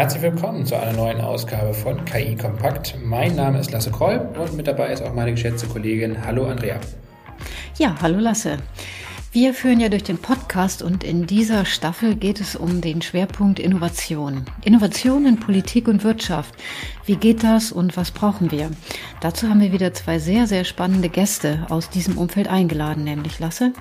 Herzlich willkommen zu einer neuen Ausgabe von KI Kompakt. Mein Name ist Lasse Kolb und mit dabei ist auch meine geschätzte Kollegin. Hallo Andrea. Ja, hallo Lasse. Wir führen ja durch den Podcast und in dieser Staffel geht es um den Schwerpunkt Innovation. Innovation in Politik und Wirtschaft. Wie geht das und was brauchen wir? Dazu haben wir wieder zwei sehr, sehr spannende Gäste aus diesem Umfeld eingeladen, nämlich Lasse.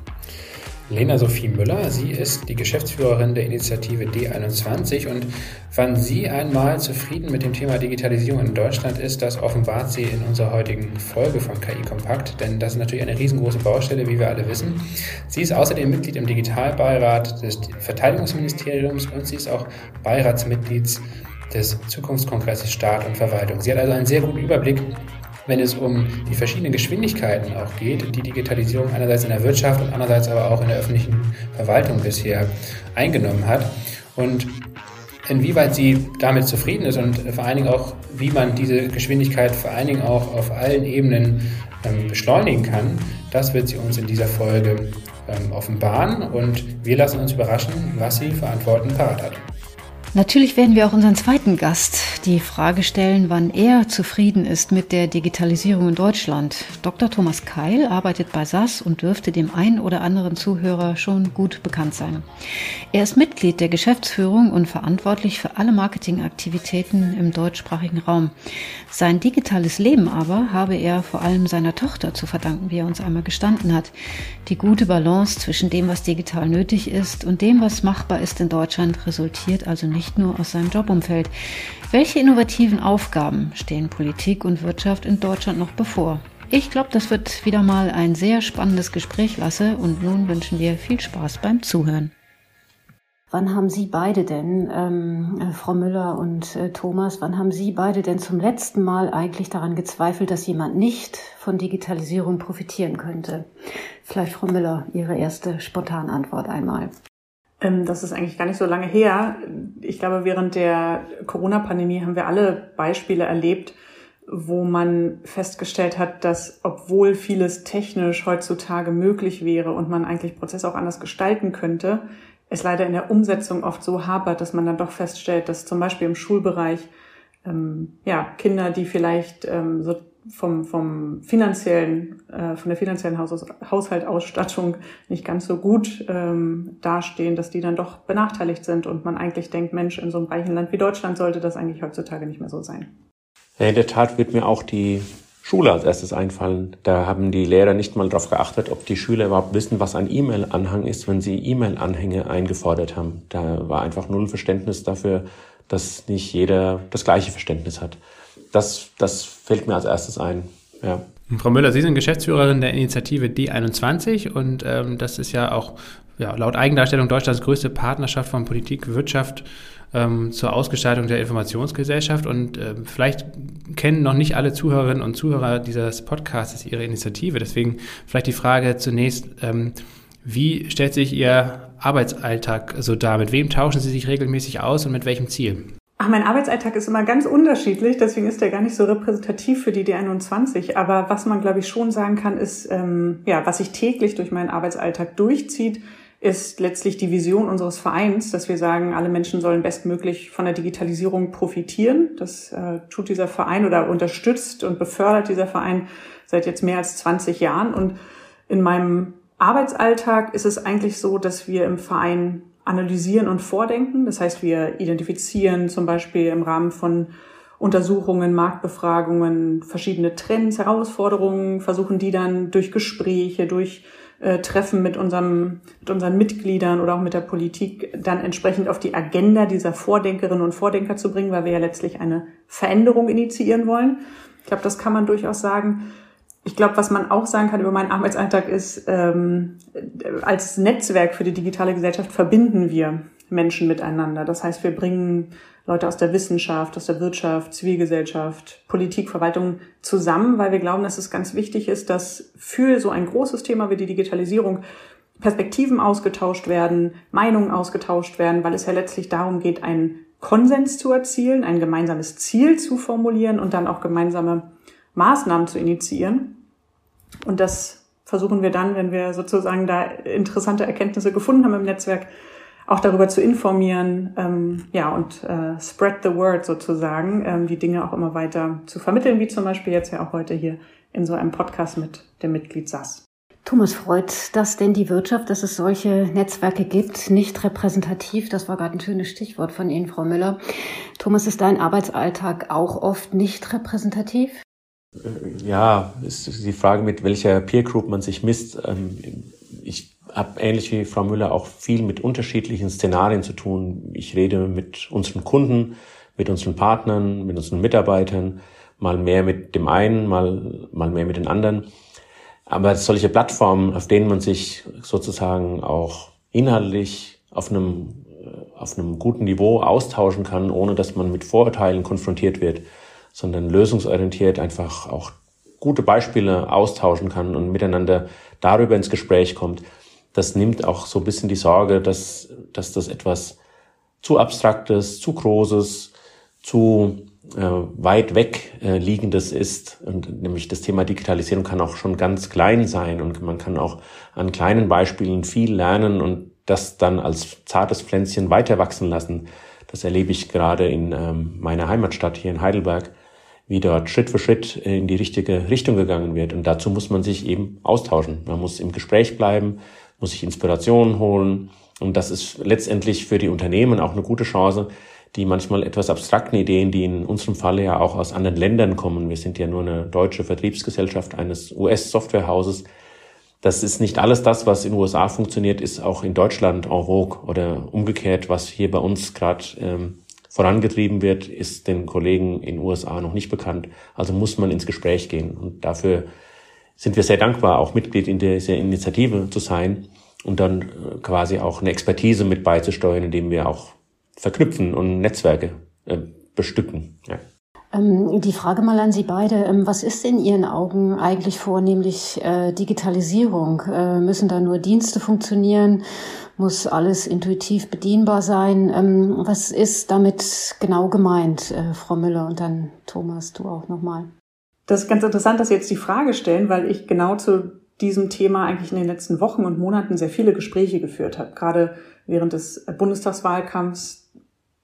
Lena Sophie Müller. Sie ist die Geschäftsführerin der Initiative D21 und wann sie einmal zufrieden mit dem Thema Digitalisierung in Deutschland ist, das offenbart sie in unserer heutigen Folge von KI Kompakt, denn das ist natürlich eine riesengroße Baustelle, wie wir alle wissen. Sie ist außerdem Mitglied im Digitalbeirat des Verteidigungsministeriums und sie ist auch Beiratsmitglied des Zukunftskongresses Staat und Verwaltung. Sie hat also einen sehr guten Überblick wenn es um die verschiedenen Geschwindigkeiten auch geht, die Digitalisierung einerseits in der Wirtschaft und andererseits aber auch in der öffentlichen Verwaltung bisher eingenommen hat. Und inwieweit sie damit zufrieden ist und vor allen Dingen auch, wie man diese Geschwindigkeit vor allen Dingen auch auf allen Ebenen ähm, beschleunigen kann, das wird sie uns in dieser Folge ähm, offenbaren und wir lassen uns überraschen, was sie für Antworten parat hat. Natürlich werden wir auch unseren zweiten Gast die Frage stellen, wann er zufrieden ist mit der Digitalisierung in Deutschland. Dr. Thomas Keil arbeitet bei SAS und dürfte dem einen oder anderen Zuhörer schon gut bekannt sein. Er ist Mitglied der Geschäftsführung und verantwortlich für alle Marketingaktivitäten im deutschsprachigen Raum. Sein digitales Leben aber habe er vor allem seiner Tochter zu verdanken, wie er uns einmal gestanden hat. Die gute Balance zwischen dem, was digital nötig ist und dem, was machbar ist in Deutschland, resultiert also nicht nur aus seinem Jobumfeld. Welche innovativen Aufgaben stehen Politik und Wirtschaft in Deutschland noch bevor? Ich glaube, das wird wieder mal ein sehr spannendes Gespräch, Lasse, und nun wünschen wir viel Spaß beim Zuhören. Wann haben Sie beide denn, ähm, äh, Frau Müller und äh, Thomas, wann haben Sie beide denn zum letzten Mal eigentlich daran gezweifelt, dass jemand nicht von Digitalisierung profitieren könnte? Vielleicht, Frau Müller, Ihre erste spontane Antwort einmal. Ähm, das ist eigentlich gar nicht so lange her. Ich glaube, während der Corona-Pandemie haben wir alle Beispiele erlebt, wo man festgestellt hat, dass obwohl vieles technisch heutzutage möglich wäre und man eigentlich Prozesse auch anders gestalten könnte, es leider in der Umsetzung oft so hapert, dass man dann doch feststellt, dass zum Beispiel im Schulbereich ähm, ja, Kinder, die vielleicht ähm, so vom, vom finanziellen, äh, von der finanziellen Haus Haushaltausstattung nicht ganz so gut ähm, dastehen, dass die dann doch benachteiligt sind und man eigentlich denkt, Mensch, in so einem reichen Land wie Deutschland sollte das eigentlich heutzutage nicht mehr so sein. Ja, in der Tat wird mir auch die Schule als erstes einfallen. Da haben die Lehrer nicht mal darauf geachtet, ob die Schüler überhaupt wissen, was ein E-Mail-Anhang ist, wenn sie E-Mail-Anhänge eingefordert haben. Da war einfach null Verständnis dafür, dass nicht jeder das gleiche Verständnis hat das, das fällt mir als erstes ein. Ja. Frau Müller, Sie sind Geschäftsführerin der Initiative D21 und ähm, das ist ja auch ja, laut Eigendarstellung Deutschlands größte Partnerschaft von Politik, Wirtschaft ähm, zur Ausgestaltung der Informationsgesellschaft. Und äh, vielleicht kennen noch nicht alle Zuhörerinnen und Zuhörer dieses Podcasts Ihre Initiative. Deswegen vielleicht die Frage zunächst, ähm, wie stellt sich Ihr Arbeitsalltag so dar? Mit wem tauschen Sie sich regelmäßig aus und mit welchem Ziel? Ach, mein Arbeitsalltag ist immer ganz unterschiedlich, deswegen ist der gar nicht so repräsentativ für die D21. Aber was man, glaube ich, schon sagen kann, ist, ähm, ja, was sich täglich durch meinen Arbeitsalltag durchzieht, ist letztlich die Vision unseres Vereins, dass wir sagen, alle Menschen sollen bestmöglich von der Digitalisierung profitieren. Das äh, tut dieser Verein oder unterstützt und befördert dieser Verein seit jetzt mehr als 20 Jahren. Und in meinem Arbeitsalltag ist es eigentlich so, dass wir im Verein analysieren und vordenken. Das heißt, wir identifizieren zum Beispiel im Rahmen von Untersuchungen, Marktbefragungen verschiedene Trends, Herausforderungen, versuchen die dann durch Gespräche, durch äh, Treffen mit, unserem, mit unseren Mitgliedern oder auch mit der Politik dann entsprechend auf die Agenda dieser Vordenkerinnen und Vordenker zu bringen, weil wir ja letztlich eine Veränderung initiieren wollen. Ich glaube, das kann man durchaus sagen. Ich glaube, was man auch sagen kann über meinen Arbeitsalltag ist, ähm, als Netzwerk für die digitale Gesellschaft verbinden wir Menschen miteinander. Das heißt, wir bringen Leute aus der Wissenschaft, aus der Wirtschaft, Zivilgesellschaft, Politik, Verwaltung zusammen, weil wir glauben, dass es ganz wichtig ist, dass für so ein großes Thema wie die Digitalisierung Perspektiven ausgetauscht werden, Meinungen ausgetauscht werden, weil es ja letztlich darum geht, einen Konsens zu erzielen, ein gemeinsames Ziel zu formulieren und dann auch gemeinsame Maßnahmen zu initiieren. Und das versuchen wir dann, wenn wir sozusagen da interessante Erkenntnisse gefunden haben im Netzwerk, auch darüber zu informieren, ähm, ja, und äh, spread the word sozusagen, ähm, die Dinge auch immer weiter zu vermitteln, wie zum Beispiel jetzt ja auch heute hier in so einem Podcast mit dem Mitglied SAS. Thomas, freut das denn die Wirtschaft, dass es solche Netzwerke gibt? Nicht repräsentativ, das war gerade ein schönes Stichwort von Ihnen, Frau Müller. Thomas, ist dein Arbeitsalltag auch oft nicht repräsentativ? Ja, ist die Frage, mit welcher Peer Group man sich misst. Ähm, ich habe ähnlich wie Frau Müller auch viel mit unterschiedlichen Szenarien zu tun. Ich rede mit unseren Kunden, mit unseren Partnern, mit unseren Mitarbeitern, mal mehr mit dem einen, mal, mal mehr mit den anderen. Aber solche Plattformen, auf denen man sich sozusagen auch inhaltlich auf einem, äh, auf einem guten Niveau austauschen kann, ohne dass man mit Vorurteilen konfrontiert wird, sondern lösungsorientiert einfach auch gute Beispiele austauschen kann und miteinander darüber ins Gespräch kommt, das nimmt auch so ein bisschen die Sorge, dass, dass das etwas zu abstraktes, zu großes, zu äh, weit weg äh, liegendes ist. Und nämlich das Thema Digitalisierung kann auch schon ganz klein sein und man kann auch an kleinen Beispielen viel lernen und das dann als zartes Pflänzchen weiter wachsen lassen. Das erlebe ich gerade in ähm, meiner Heimatstadt hier in Heidelberg, wie dort Schritt für Schritt in die richtige Richtung gegangen wird. Und dazu muss man sich eben austauschen. Man muss im Gespräch bleiben, muss sich Inspirationen holen. Und das ist letztendlich für die Unternehmen auch eine gute Chance, die manchmal etwas abstrakten Ideen, die in unserem Falle ja auch aus anderen Ländern kommen. Wir sind ja nur eine deutsche Vertriebsgesellschaft eines US-Softwarehauses. Das ist nicht alles das, was in den USA funktioniert, ist auch in Deutschland en vogue oder umgekehrt, was hier bei uns gerade ähm, vorangetrieben wird, ist den Kollegen in den USA noch nicht bekannt. Also muss man ins Gespräch gehen. Und dafür sind wir sehr dankbar, auch Mitglied in dieser Initiative zu sein und dann äh, quasi auch eine Expertise mit beizusteuern, indem wir auch verknüpfen und Netzwerke äh, bestücken. Ja. Ähm, die Frage mal an Sie beide. Ähm, was ist in Ihren Augen eigentlich vornehmlich äh, Digitalisierung? Müssen da nur Dienste funktionieren? Muss alles intuitiv bedienbar sein? Ähm, was ist damit genau gemeint, äh, Frau Müller? Und dann Thomas, du auch nochmal. Das ist ganz interessant, dass Sie jetzt die Frage stellen, weil ich genau zu diesem Thema eigentlich in den letzten Wochen und Monaten sehr viele Gespräche geführt habe. Gerade während des Bundestagswahlkampfs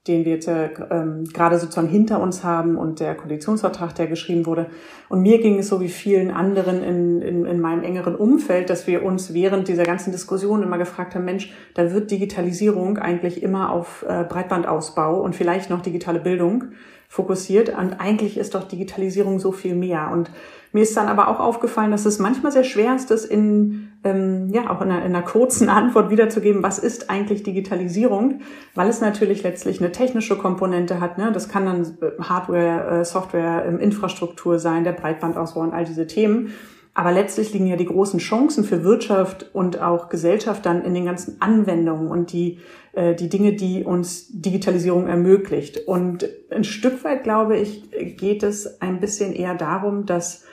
den wir jetzt äh, ähm, gerade sozusagen hinter uns haben und der Koalitionsvertrag, der geschrieben wurde. Und mir ging es so wie vielen anderen in, in, in meinem engeren Umfeld, dass wir uns während dieser ganzen Diskussion immer gefragt haben, Mensch, da wird Digitalisierung eigentlich immer auf äh, Breitbandausbau und vielleicht noch digitale Bildung fokussiert. Und eigentlich ist doch Digitalisierung so viel mehr. Und mir ist dann aber auch aufgefallen, dass es manchmal sehr schwer ist, das in, ähm, ja, auch in einer, in einer kurzen Antwort wiederzugeben, was ist eigentlich Digitalisierung, weil es natürlich letztlich eine technische Komponente hat. Ne? Das kann dann äh, Hardware, äh, Software, ähm, Infrastruktur sein, der Breitbandausbau und all diese Themen. Aber letztlich liegen ja die großen Chancen für Wirtschaft und auch Gesellschaft dann in den ganzen Anwendungen und die, äh, die Dinge, die uns Digitalisierung ermöglicht. Und ein Stück weit, glaube ich, geht es ein bisschen eher darum, dass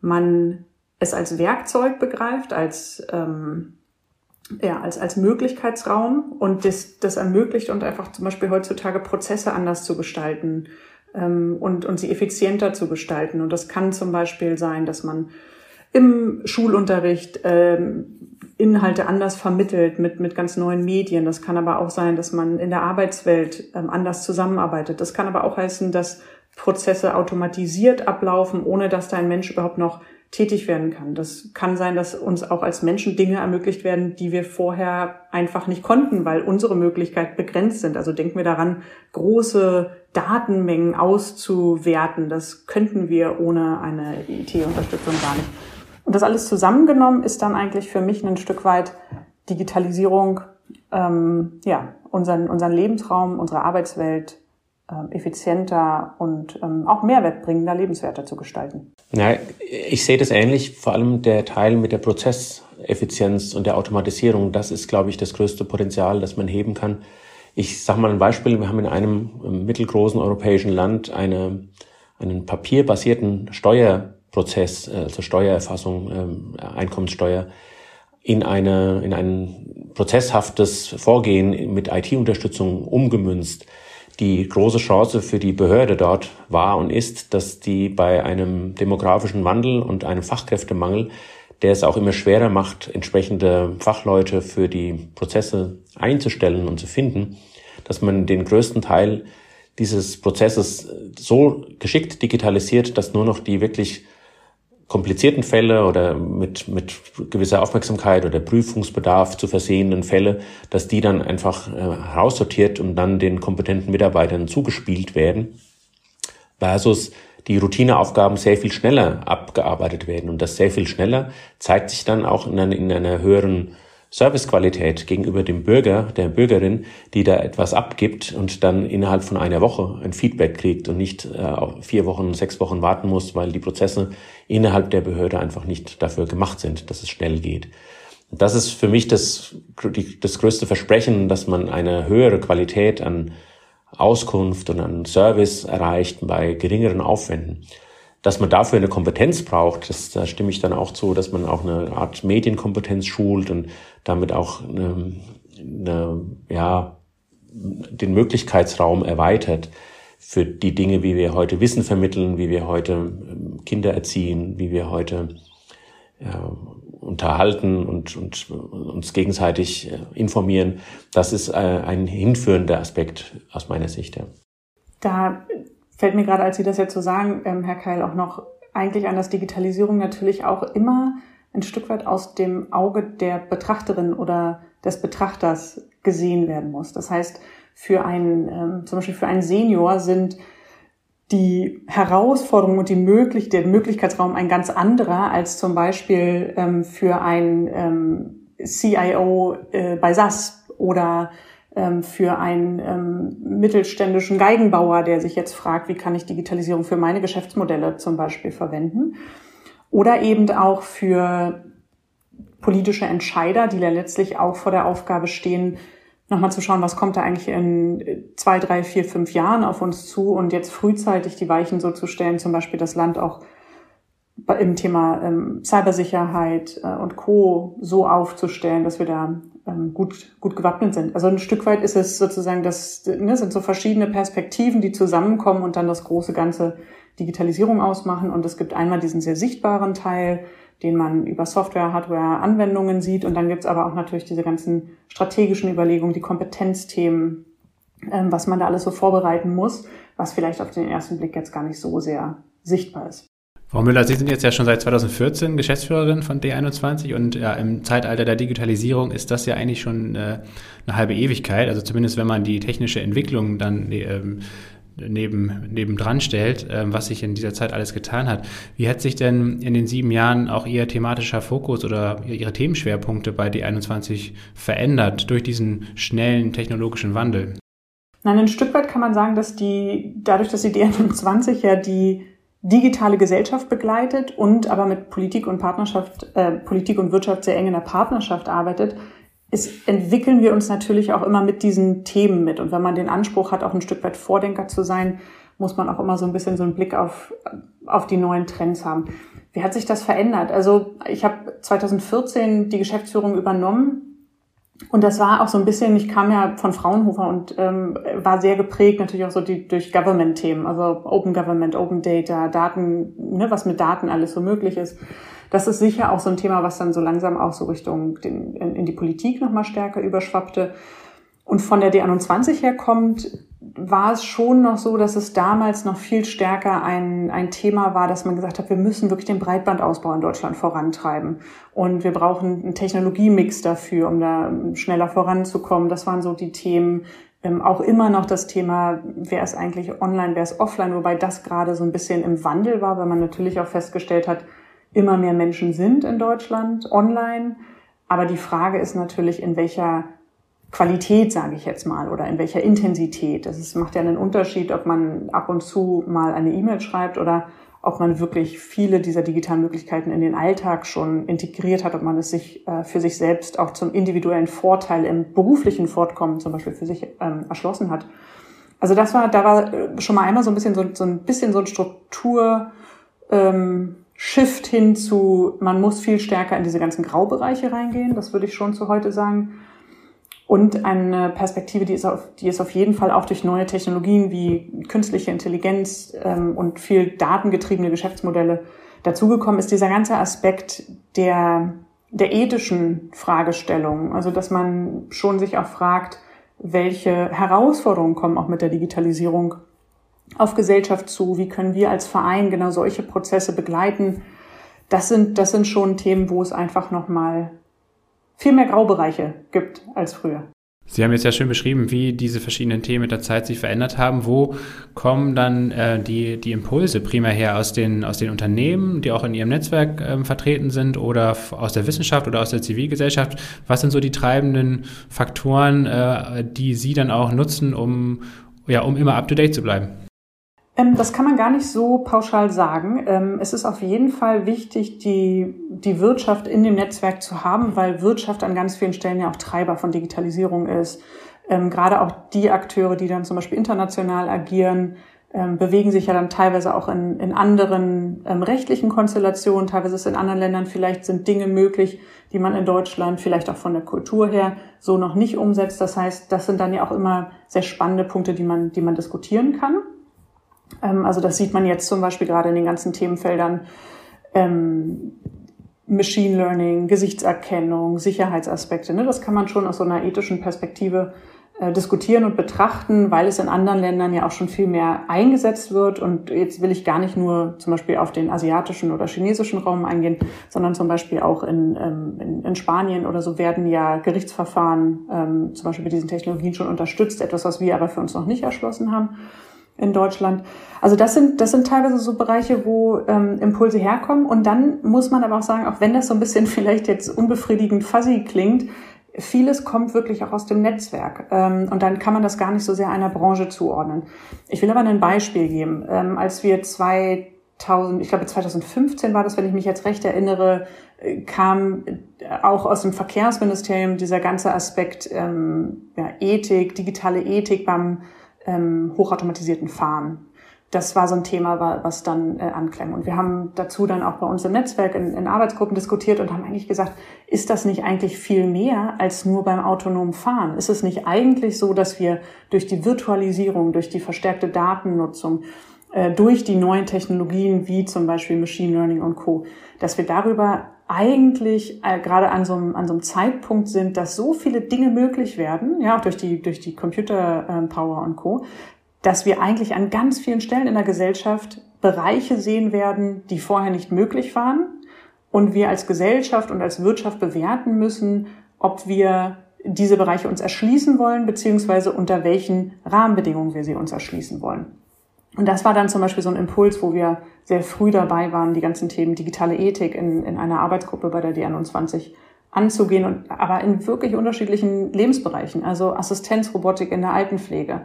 man es als Werkzeug begreift, als, ähm, ja, als, als Möglichkeitsraum und das, das ermöglicht und einfach zum Beispiel heutzutage Prozesse anders zu gestalten ähm, und, und sie effizienter zu gestalten. Und das kann zum Beispiel sein, dass man im Schulunterricht ähm, Inhalte anders vermittelt mit, mit ganz neuen Medien. Das kann aber auch sein, dass man in der Arbeitswelt ähm, anders zusammenarbeitet. Das kann aber auch heißen, dass Prozesse automatisiert ablaufen, ohne dass da ein Mensch überhaupt noch tätig werden kann. Das kann sein, dass uns auch als Menschen Dinge ermöglicht werden, die wir vorher einfach nicht konnten, weil unsere Möglichkeiten begrenzt sind. Also denken wir daran, große Datenmengen auszuwerten. Das könnten wir ohne eine IT-Unterstützung gar nicht. Und das alles zusammengenommen ist dann eigentlich für mich ein Stück weit Digitalisierung, ähm, ja, unseren, unseren Lebensraum, unsere Arbeitswelt effizienter und ähm, auch mehrwertbringender, lebenswerter zu gestalten. Ja, ich sehe das ähnlich, vor allem der Teil mit der Prozesseffizienz und der Automatisierung, das ist, glaube ich, das größte Potenzial, das man heben kann. Ich sage mal ein Beispiel, wir haben in einem ähm, mittelgroßen europäischen Land eine, einen papierbasierten Steuerprozess, äh, also Steuererfassung, Einkommenssteuer, in, eine, in ein prozesshaftes Vorgehen mit IT-Unterstützung umgemünzt die große Chance für die Behörde dort war und ist, dass die bei einem demografischen Wandel und einem Fachkräftemangel der es auch immer schwerer macht, entsprechende Fachleute für die Prozesse einzustellen und zu finden, dass man den größten Teil dieses Prozesses so geschickt digitalisiert, dass nur noch die wirklich komplizierten Fälle oder mit, mit gewisser Aufmerksamkeit oder Prüfungsbedarf zu versehenen Fälle, dass die dann einfach äh, heraussortiert und dann den kompetenten Mitarbeitern zugespielt werden, versus die Routineaufgaben sehr viel schneller abgearbeitet werden. Und das sehr viel schneller zeigt sich dann auch in einer, in einer höheren Servicequalität gegenüber dem Bürger, der Bürgerin, die da etwas abgibt und dann innerhalb von einer Woche ein Feedback kriegt und nicht äh, vier Wochen, sechs Wochen warten muss, weil die Prozesse innerhalb der Behörde einfach nicht dafür gemacht sind, dass es schnell geht. Das ist für mich das, das größte Versprechen, dass man eine höhere Qualität an Auskunft und an Service erreicht bei geringeren Aufwänden. Dass man dafür eine Kompetenz braucht, das, da stimme ich dann auch zu, dass man auch eine Art Medienkompetenz schult und damit auch eine, eine, ja, den Möglichkeitsraum erweitert für die Dinge, wie wir heute Wissen vermitteln, wie wir heute ähm, Kinder erziehen, wie wir heute ja, unterhalten und, und uns gegenseitig äh, informieren. Das ist äh, ein hinführender Aspekt aus meiner Sicht. Ja. Da fällt mir gerade, als Sie das jetzt so sagen, ähm, Herr Keil, auch noch eigentlich an, dass Digitalisierung natürlich auch immer ein Stück weit aus dem Auge der Betrachterin oder des Betrachters gesehen werden muss. Das heißt, für einen, ähm, zum Beispiel für einen Senior sind die Herausforderungen und die möglich der Möglichkeitsraum ein ganz anderer als zum Beispiel ähm, für einen ähm, CIO äh, bei SAS oder ähm, für einen ähm, mittelständischen Geigenbauer, der sich jetzt fragt, wie kann ich Digitalisierung für meine Geschäftsmodelle zum Beispiel verwenden. Oder eben auch für politische Entscheider, die ja letztlich auch vor der Aufgabe stehen, nochmal zu schauen, was kommt da eigentlich in zwei, drei, vier, fünf Jahren auf uns zu und jetzt frühzeitig die Weichen so zu stellen, zum Beispiel das Land auch im Thema ähm, Cybersicherheit äh, und Co. so aufzustellen, dass wir da ähm, gut, gut gewappnet sind. Also ein Stück weit ist es sozusagen, das ne, sind so verschiedene Perspektiven, die zusammenkommen und dann das große ganze Digitalisierung ausmachen. Und es gibt einmal diesen sehr sichtbaren Teil, den man über Software, Hardware, Anwendungen sieht. Und dann gibt's aber auch natürlich diese ganzen strategischen Überlegungen, die Kompetenzthemen, ähm, was man da alles so vorbereiten muss, was vielleicht auf den ersten Blick jetzt gar nicht so sehr sichtbar ist. Frau Müller, Sie sind jetzt ja schon seit 2014 Geschäftsführerin von D21 und ja, im Zeitalter der Digitalisierung ist das ja eigentlich schon äh, eine halbe Ewigkeit. Also zumindest wenn man die technische Entwicklung dann ähm, neben, nebendran stellt, äh, was sich in dieser Zeit alles getan hat. Wie hat sich denn in den sieben Jahren auch Ihr thematischer Fokus oder Ihre Themenschwerpunkte bei D21 verändert durch diesen schnellen technologischen Wandel? Nein, ein Stück weit kann man sagen, dass die, dadurch, dass die D21 ja die digitale Gesellschaft begleitet und aber mit Politik und Partnerschaft, äh, Politik und Wirtschaft sehr eng in der Partnerschaft arbeitet, ist, entwickeln wir uns natürlich auch immer mit diesen Themen mit. Und wenn man den Anspruch hat, auch ein Stück weit Vordenker zu sein, muss man auch immer so ein bisschen so einen Blick auf, auf die neuen Trends haben. Wie hat sich das verändert? Also ich habe 2014 die Geschäftsführung übernommen und das war auch so ein bisschen, ich kam ja von Fraunhofer und ähm, war sehr geprägt natürlich auch so die, durch Government-Themen, also Open Government, Open Data, Daten, ne, was mit Daten alles so möglich ist das ist sicher auch so ein Thema, was dann so langsam auch so Richtung den, in, in die Politik nochmal stärker überschwappte. Und von der D21 her kommt, war es schon noch so, dass es damals noch viel stärker ein, ein Thema war, dass man gesagt hat, wir müssen wirklich den Breitbandausbau in Deutschland vorantreiben. Und wir brauchen einen Technologiemix dafür, um da schneller voranzukommen. Das waren so die Themen. Ähm, auch immer noch das Thema, wer ist eigentlich online, wer ist offline, wobei das gerade so ein bisschen im Wandel war, weil man natürlich auch festgestellt hat, immer mehr Menschen sind in Deutschland online. Aber die Frage ist natürlich, in welcher Qualität, sage ich jetzt mal, oder in welcher Intensität. Ist, macht ja einen Unterschied, ob man ab und zu mal eine E-Mail schreibt oder ob man wirklich viele dieser digitalen Möglichkeiten in den Alltag schon integriert hat, ob man es sich äh, für sich selbst auch zum individuellen Vorteil im beruflichen Fortkommen zum Beispiel für sich ähm, erschlossen hat. Also das war, da war äh, schon mal einmal so ein bisschen so, so ein bisschen so ein Struktur, ähm, Shift hin zu, man muss viel stärker in diese ganzen Graubereiche reingehen, das würde ich schon zu heute sagen. Und eine Perspektive, die ist auf, die ist auf jeden Fall auch durch neue Technologien wie künstliche Intelligenz ähm, und viel datengetriebene Geschäftsmodelle Dazugekommen ist dieser ganze Aspekt der, der ethischen Fragestellung. Also, dass man schon sich auch fragt, welche Herausforderungen kommen auch mit der Digitalisierung auf Gesellschaft zu? Wie können wir als Verein genau solche Prozesse begleiten? Das sind, das sind schon Themen, wo es einfach nochmal viel mehr Graubereiche gibt als früher. Sie haben jetzt ja schön beschrieben, wie diese verschiedenen Themen mit der Zeit sich verändert haben. Wo kommen dann äh, die, die Impulse primär her? Aus den, aus den Unternehmen, die auch in Ihrem Netzwerk ähm, vertreten sind oder aus der Wissenschaft oder aus der Zivilgesellschaft? Was sind so die treibenden Faktoren, äh, die Sie dann auch nutzen, um, ja, um immer up-to-date zu bleiben? Ähm, das kann man gar nicht so pauschal sagen. Ähm, es ist auf jeden Fall wichtig, die, die Wirtschaft in dem Netzwerk zu haben, weil Wirtschaft an ganz vielen Stellen ja auch Treiber von Digitalisierung ist. Ähm, gerade auch die Akteure, die dann zum Beispiel international agieren, bewegen sich ja dann teilweise auch in, in anderen rechtlichen Konstellationen. Teilweise ist in anderen Ländern vielleicht sind Dinge möglich, die man in Deutschland vielleicht auch von der Kultur her so noch nicht umsetzt. Das heißt, das sind dann ja auch immer sehr spannende Punkte, die man, die man diskutieren kann. Ähm, also das sieht man jetzt zum Beispiel gerade in den ganzen Themenfeldern ähm, Machine Learning, Gesichtserkennung, Sicherheitsaspekte. Ne? Das kann man schon aus so einer ethischen Perspektive äh, diskutieren und betrachten, weil es in anderen Ländern ja auch schon viel mehr eingesetzt wird. Und jetzt will ich gar nicht nur zum Beispiel auf den asiatischen oder chinesischen Raum eingehen, sondern zum Beispiel auch in, ähm, in, in Spanien oder so werden ja Gerichtsverfahren ähm, zum Beispiel mit diesen Technologien schon unterstützt, etwas, was wir aber für uns noch nicht erschlossen haben in Deutschland. Also das sind, das sind teilweise so Bereiche, wo ähm, Impulse herkommen. Und dann muss man aber auch sagen, auch wenn das so ein bisschen vielleicht jetzt unbefriedigend fuzzy klingt, vieles kommt wirklich auch aus dem Netzwerk. Ähm, und dann kann man das gar nicht so sehr einer Branche zuordnen. Ich will aber ein Beispiel geben. Ähm, als wir 2000, ich glaube 2015 war das, wenn ich mich jetzt recht erinnere, äh, kam auch aus dem Verkehrsministerium dieser ganze Aspekt ähm, ja, Ethik, digitale Ethik beim ähm, hochautomatisierten Fahren. Das war so ein Thema, was dann äh, anklang. Und wir haben dazu dann auch bei uns im Netzwerk in, in Arbeitsgruppen diskutiert und haben eigentlich gesagt, ist das nicht eigentlich viel mehr als nur beim autonomen Fahren? Ist es nicht eigentlich so, dass wir durch die Virtualisierung, durch die verstärkte Datennutzung, äh, durch die neuen Technologien wie zum Beispiel Machine Learning und Co., dass wir darüber eigentlich äh, gerade an so, einem, an so einem Zeitpunkt sind, dass so viele Dinge möglich werden, ja, auch durch die, durch die Computerpower und Co., dass wir eigentlich an ganz vielen Stellen in der Gesellschaft Bereiche sehen werden, die vorher nicht möglich waren und wir als Gesellschaft und als Wirtschaft bewerten müssen, ob wir diese Bereiche uns erschließen wollen, beziehungsweise unter welchen Rahmenbedingungen wir sie uns erschließen wollen. Und das war dann zum Beispiel so ein Impuls, wo wir sehr früh dabei waren, die ganzen Themen digitale Ethik in, in einer Arbeitsgruppe bei der D21 anzugehen und aber in wirklich unterschiedlichen Lebensbereichen, also Assistenzrobotik in der Altenpflege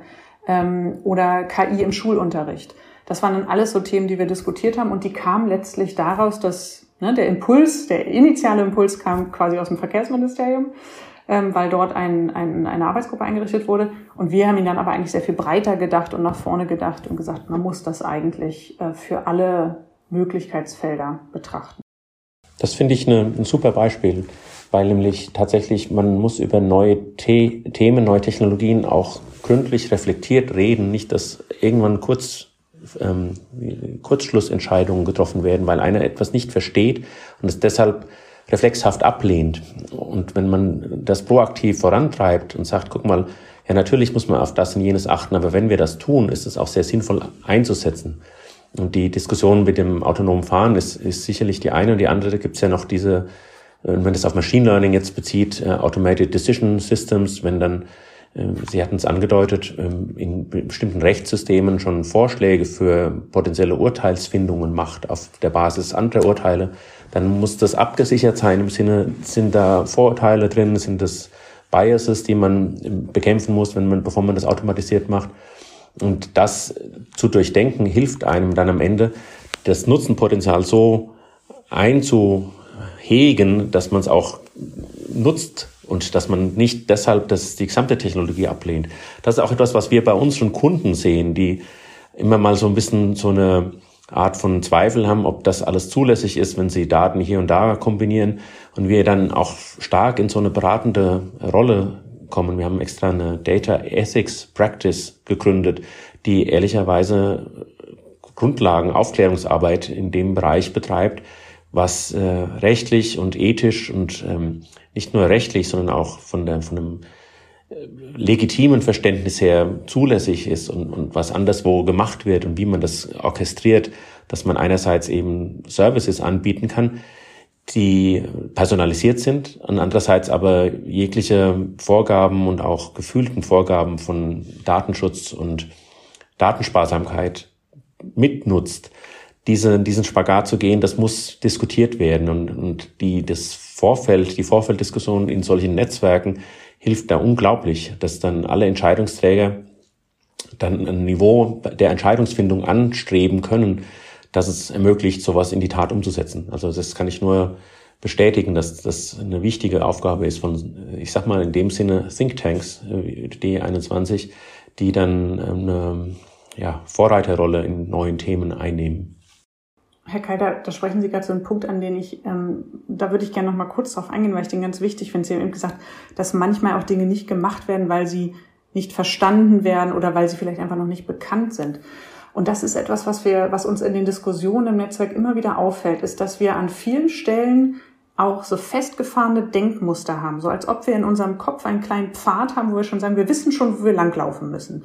ähm, oder KI im Schulunterricht. Das waren dann alles so Themen, die wir diskutiert haben und die kamen letztlich daraus, dass ne, der Impuls, der initiale Impuls kam quasi aus dem Verkehrsministerium ähm, weil dort ein, ein, eine Arbeitsgruppe eingerichtet wurde. Und wir haben ihn dann aber eigentlich sehr viel breiter gedacht und nach vorne gedacht und gesagt, man muss das eigentlich äh, für alle Möglichkeitsfelder betrachten. Das finde ich eine, ein super Beispiel, weil nämlich tatsächlich man muss über neue The Themen, neue Technologien auch gründlich reflektiert reden, nicht dass irgendwann kurz ähm, Kurzschlussentscheidungen getroffen werden, weil einer etwas nicht versteht und es deshalb reflexhaft ablehnt. Und wenn man das proaktiv vorantreibt und sagt, guck mal, ja, natürlich muss man auf das und jenes achten, aber wenn wir das tun, ist es auch sehr sinnvoll einzusetzen. Und die Diskussion mit dem autonomen Fahren ist, ist sicherlich die eine und die andere gibt es ja noch diese, äh, wenn das auf Machine Learning jetzt bezieht, uh, Automated Decision Systems, wenn dann, äh, Sie hatten es angedeutet, ähm, in bestimmten Rechtssystemen schon Vorschläge für potenzielle Urteilsfindungen macht auf der Basis anderer Urteile, dann muss das abgesichert sein im Sinne, sind da Vorurteile drin, sind das Biases, die man bekämpfen muss, wenn man, bevor man das automatisiert macht. Und das zu durchdenken hilft einem dann am Ende, das Nutzenpotenzial so einzuhegen, dass man es auch nutzt und dass man nicht deshalb das, die gesamte Technologie ablehnt. Das ist auch etwas, was wir bei unseren Kunden sehen, die immer mal so ein bisschen so eine Art von Zweifel haben, ob das alles zulässig ist, wenn sie Daten hier und da kombinieren und wir dann auch stark in so eine beratende Rolle kommen. Wir haben extra eine Data Ethics Practice gegründet, die ehrlicherweise Grundlagen, Aufklärungsarbeit in dem Bereich betreibt, was äh, rechtlich und ethisch und ähm, nicht nur rechtlich, sondern auch von, der, von äh, legitimen Verständnis her zulässig ist und, und was anderswo gemacht wird und wie man das orchestriert, dass man einerseits eben Services anbieten kann, die personalisiert sind und andererseits aber jegliche Vorgaben und auch gefühlten Vorgaben von Datenschutz und Datensparsamkeit mitnutzt, diese, diesen Spagat zu gehen, das muss diskutiert werden und, und die, das Vorfeld, die Vorfelddiskussion in solchen Netzwerken hilft da unglaublich, dass dann alle Entscheidungsträger dann ein Niveau der Entscheidungsfindung anstreben können, dass es ermöglicht, sowas in die Tat umzusetzen. Also das kann ich nur bestätigen, dass das eine wichtige Aufgabe ist von, ich sag mal in dem Sinne Thinktanks, äh, D21, die dann eine ja, Vorreiterrolle in neuen Themen einnehmen. Herr Keider, da sprechen Sie gerade so einen Punkt an, den ich, ähm, da würde ich gerne noch mal kurz drauf eingehen, weil ich den ganz wichtig finde. Sie haben eben gesagt, dass manchmal auch Dinge nicht gemacht werden, weil sie nicht verstanden werden oder weil sie vielleicht einfach noch nicht bekannt sind. Und das ist etwas, was wir, was uns in den Diskussionen im Netzwerk immer wieder auffällt, ist, dass wir an vielen Stellen auch so festgefahrene Denkmuster haben, so als ob wir in unserem Kopf einen kleinen Pfad haben, wo wir schon sagen, wir wissen schon, wo wir langlaufen müssen.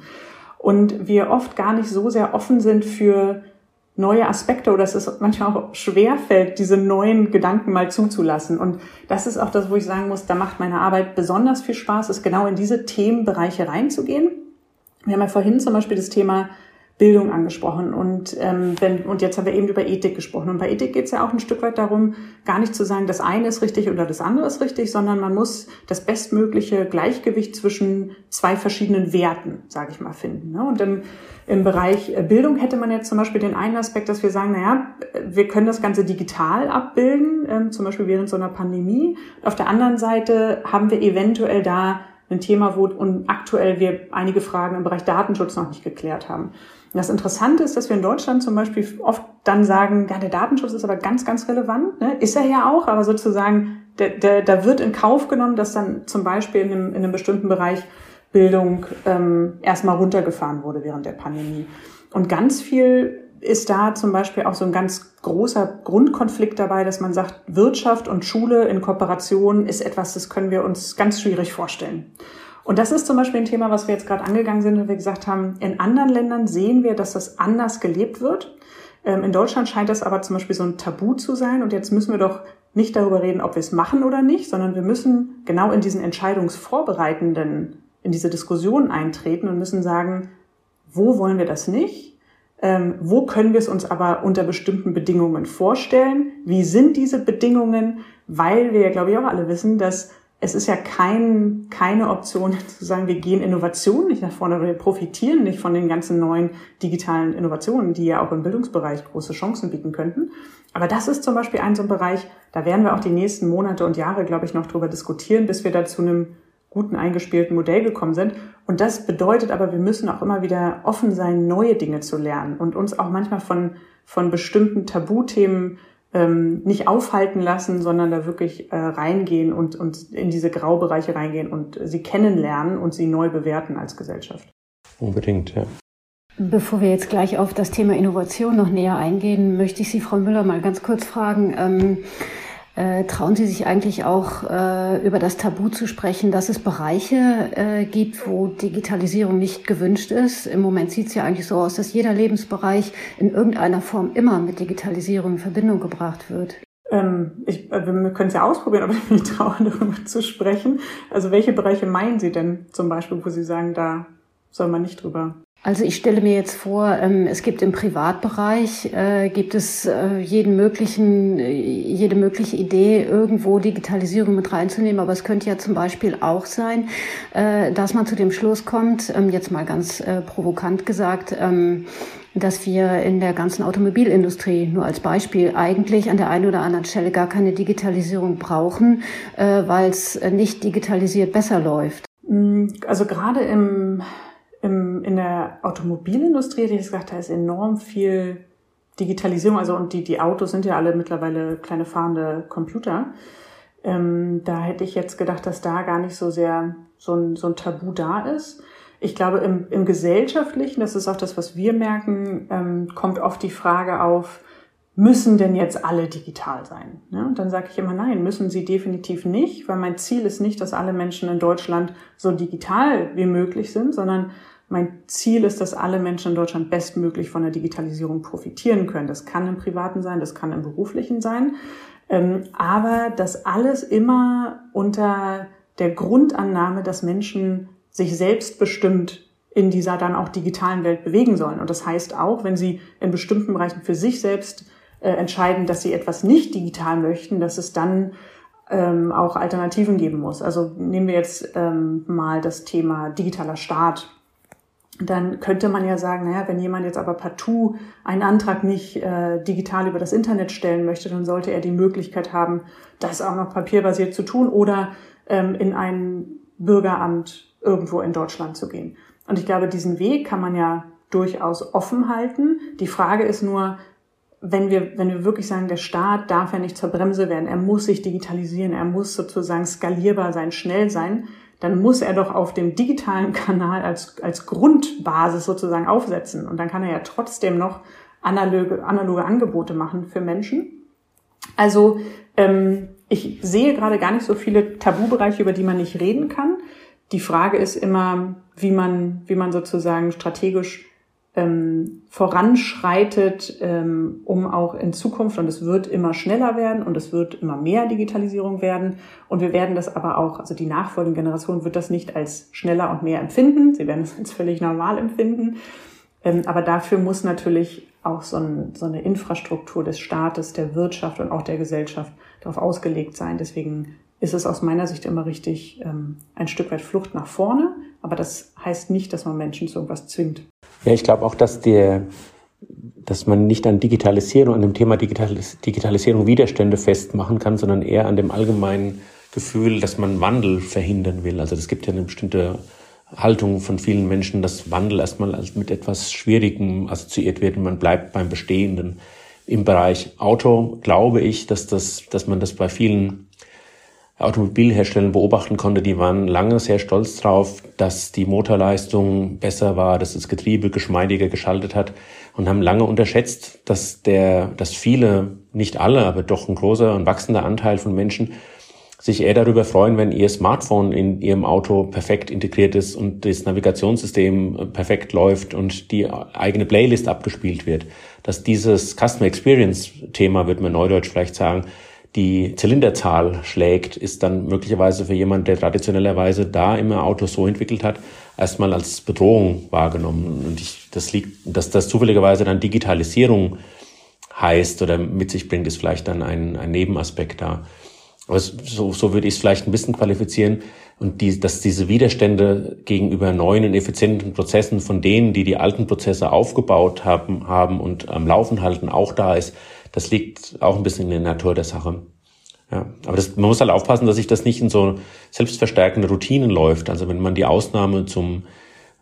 Und wir oft gar nicht so sehr offen sind für neue Aspekte oder es manchmal auch schwer fällt, diese neuen Gedanken mal zuzulassen. Und das ist auch das, wo ich sagen muss, da macht meine Arbeit besonders viel Spaß, ist genau in diese Themenbereiche reinzugehen. Wir haben ja vorhin zum Beispiel das Thema Bildung angesprochen und ähm, wenn und jetzt haben wir eben über Ethik gesprochen und bei Ethik geht es ja auch ein Stück weit darum, gar nicht zu sagen, das eine ist richtig oder das andere ist richtig, sondern man muss das bestmögliche Gleichgewicht zwischen zwei verschiedenen Werten, sage ich mal, finden. Ne? Und im, im Bereich äh, Bildung hätte man jetzt zum Beispiel den einen Aspekt, dass wir sagen, naja, wir können das Ganze digital abbilden, ähm, zum Beispiel während so einer Pandemie. Auf der anderen Seite haben wir eventuell da ein Thema, wo und aktuell wir einige Fragen im Bereich Datenschutz noch nicht geklärt haben. Das Interessante ist, dass wir in Deutschland zum Beispiel oft dann sagen, ja, der Datenschutz ist aber ganz, ganz relevant. Ne? Ist er ja auch, aber sozusagen, der, da wird in Kauf genommen, dass dann zum Beispiel in einem, in einem bestimmten Bereich Bildung ähm, erstmal runtergefahren wurde während der Pandemie. Und ganz viel ist da zum Beispiel auch so ein ganz großer Grundkonflikt dabei, dass man sagt, Wirtschaft und Schule in Kooperation ist etwas, das können wir uns ganz schwierig vorstellen. Und das ist zum Beispiel ein Thema, was wir jetzt gerade angegangen sind, und wir gesagt haben, in anderen Ländern sehen wir, dass das anders gelebt wird. Ähm, in Deutschland scheint das aber zum Beispiel so ein Tabu zu sein. Und jetzt müssen wir doch nicht darüber reden, ob wir es machen oder nicht, sondern wir müssen genau in diesen entscheidungsvorbereitenden, in diese Diskussion eintreten und müssen sagen, wo wollen wir das nicht? Ähm, wo können wir es uns aber unter bestimmten Bedingungen vorstellen? Wie sind diese Bedingungen? Weil wir glaube ich, auch alle wissen, dass es ist ja kein, keine Option zu sagen, wir gehen Innovationen nicht nach vorne, wir profitieren nicht von den ganzen neuen digitalen Innovationen, die ja auch im Bildungsbereich große Chancen bieten könnten. Aber das ist zum Beispiel ein so ein Bereich, da werden wir auch die nächsten Monate und Jahre, glaube ich, noch drüber diskutieren, bis wir da zu einem guten eingespielten Modell gekommen sind. Und das bedeutet aber, wir müssen auch immer wieder offen sein, neue Dinge zu lernen und uns auch manchmal von, von bestimmten Tabuthemen ähm, nicht aufhalten lassen, sondern da wirklich äh, reingehen und, und in diese Graubereiche reingehen und sie kennenlernen und sie neu bewerten als Gesellschaft. Unbedingt, ja. Bevor wir jetzt gleich auf das Thema Innovation noch näher eingehen, möchte ich Sie, Frau Müller, mal ganz kurz fragen. Ähm, äh, trauen Sie sich eigentlich auch äh, über das Tabu zu sprechen, dass es Bereiche äh, gibt, wo Digitalisierung nicht gewünscht ist? Im Moment sieht es ja eigentlich so aus, dass jeder Lebensbereich in irgendeiner Form immer mit Digitalisierung in Verbindung gebracht wird. Ähm, ich, äh, wir können es ja ausprobieren, aber ich mich traue, darüber zu sprechen. Also welche Bereiche meinen Sie denn zum Beispiel, wo Sie sagen, da soll man nicht drüber also ich stelle mir jetzt vor, ähm, es gibt im Privatbereich, äh, gibt es äh, jeden möglichen, äh, jede mögliche Idee, irgendwo Digitalisierung mit reinzunehmen. Aber es könnte ja zum Beispiel auch sein, dass man zu dem Schluss kommt, ähm, jetzt mal ganz provokant gesagt, ähm, dass wir in der ganzen Automobilindustrie nur als Beispiel eigentlich an der einen oder anderen Stelle gar keine Digitalisierung brauchen, weil es nicht digitalisiert besser läuft. Mm, also gerade im im, in der Automobilindustrie hätte ich gesagt, da ist enorm viel Digitalisierung. Also und die, die Autos sind ja alle mittlerweile kleine fahrende Computer. Ähm, da hätte ich jetzt gedacht, dass da gar nicht so sehr so ein, so ein Tabu da ist. ich glaube, im, im Gesellschaftlichen, das ist auch das, was wir merken, ähm, kommt oft die Frage auf, müssen denn jetzt alle digital sein? Ja, dann sage ich immer, nein, müssen sie definitiv nicht, weil mein Ziel ist nicht, dass alle Menschen in Deutschland so digital wie möglich sind, sondern mein Ziel ist, dass alle Menschen in Deutschland bestmöglich von der Digitalisierung profitieren können. Das kann im privaten sein, das kann im beruflichen sein, ähm, aber das alles immer unter der Grundannahme, dass Menschen sich selbstbestimmt in dieser dann auch digitalen Welt bewegen sollen. Und das heißt auch, wenn sie in bestimmten Bereichen für sich selbst äh, entscheiden, dass sie etwas nicht digital möchten, dass es dann ähm, auch Alternativen geben muss. Also nehmen wir jetzt ähm, mal das Thema digitaler Staat. Dann könnte man ja sagen, naja, wenn jemand jetzt aber partout einen Antrag nicht äh, digital über das Internet stellen möchte, dann sollte er die Möglichkeit haben, das auch noch papierbasiert zu tun oder ähm, in ein Bürgeramt irgendwo in Deutschland zu gehen. Und ich glaube, diesen Weg kann man ja durchaus offen halten. Die Frage ist nur, wenn wir, wenn wir wirklich sagen, der Staat darf ja nicht zur Bremse werden, er muss sich digitalisieren, er muss sozusagen skalierbar sein, schnell sein, dann muss er doch auf dem digitalen Kanal als, als Grundbasis sozusagen aufsetzen. Und dann kann er ja trotzdem noch analoge, analoge Angebote machen für Menschen. Also ähm, ich sehe gerade gar nicht so viele Tabubereiche, über die man nicht reden kann. Die Frage ist immer, wie man, wie man sozusagen strategisch ähm, voranschreitet, ähm, um auch in Zukunft, und es wird immer schneller werden und es wird immer mehr Digitalisierung werden. Und wir werden das aber auch, also die nachfolgende Generation wird das nicht als schneller und mehr empfinden. Sie werden es als völlig normal empfinden. Ähm, aber dafür muss natürlich auch so, ein, so eine Infrastruktur des Staates, der Wirtschaft und auch der Gesellschaft darauf ausgelegt sein. Deswegen ist es aus meiner Sicht immer richtig, ähm, ein Stück weit Flucht nach vorne. Aber das heißt nicht, dass man Menschen zu irgendwas zwingt. Ja, ich glaube auch, dass der, dass man nicht an Digitalisierung, an dem Thema Digitalis Digitalisierung Widerstände festmachen kann, sondern eher an dem allgemeinen Gefühl, dass man Wandel verhindern will. Also es gibt ja eine bestimmte Haltung von vielen Menschen, dass Wandel erstmal als mit etwas Schwierigem assoziiert wird und man bleibt beim Bestehenden. Im Bereich Auto glaube ich, dass das, dass man das bei vielen Automobilherstellern beobachten konnte, die waren lange sehr stolz drauf, dass die Motorleistung besser war, dass das Getriebe geschmeidiger geschaltet hat und haben lange unterschätzt, dass der, dass viele, nicht alle, aber doch ein großer und wachsender Anteil von Menschen sich eher darüber freuen, wenn ihr Smartphone in ihrem Auto perfekt integriert ist und das Navigationssystem perfekt läuft und die eigene Playlist abgespielt wird. Dass dieses Customer Experience Thema, wird man neudeutsch vielleicht sagen, die Zylinderzahl schlägt, ist dann möglicherweise für jemand, der traditionellerweise da immer Autos so entwickelt hat, erstmal als Bedrohung wahrgenommen. Und ich, das liegt, dass das zufälligerweise dann Digitalisierung heißt oder mit sich bringt, ist vielleicht dann ein, ein Nebenaspekt da. Aber so, so würde ich es vielleicht ein bisschen qualifizieren. Und die, dass diese Widerstände gegenüber neuen und effizienten Prozessen von denen, die die alten Prozesse aufgebaut haben, haben und am Laufen halten, auch da ist, das liegt auch ein bisschen in der Natur der Sache. Ja, aber das, man muss halt aufpassen, dass sich das nicht in so selbstverstärkende Routinen läuft. Also wenn man die Ausnahme zum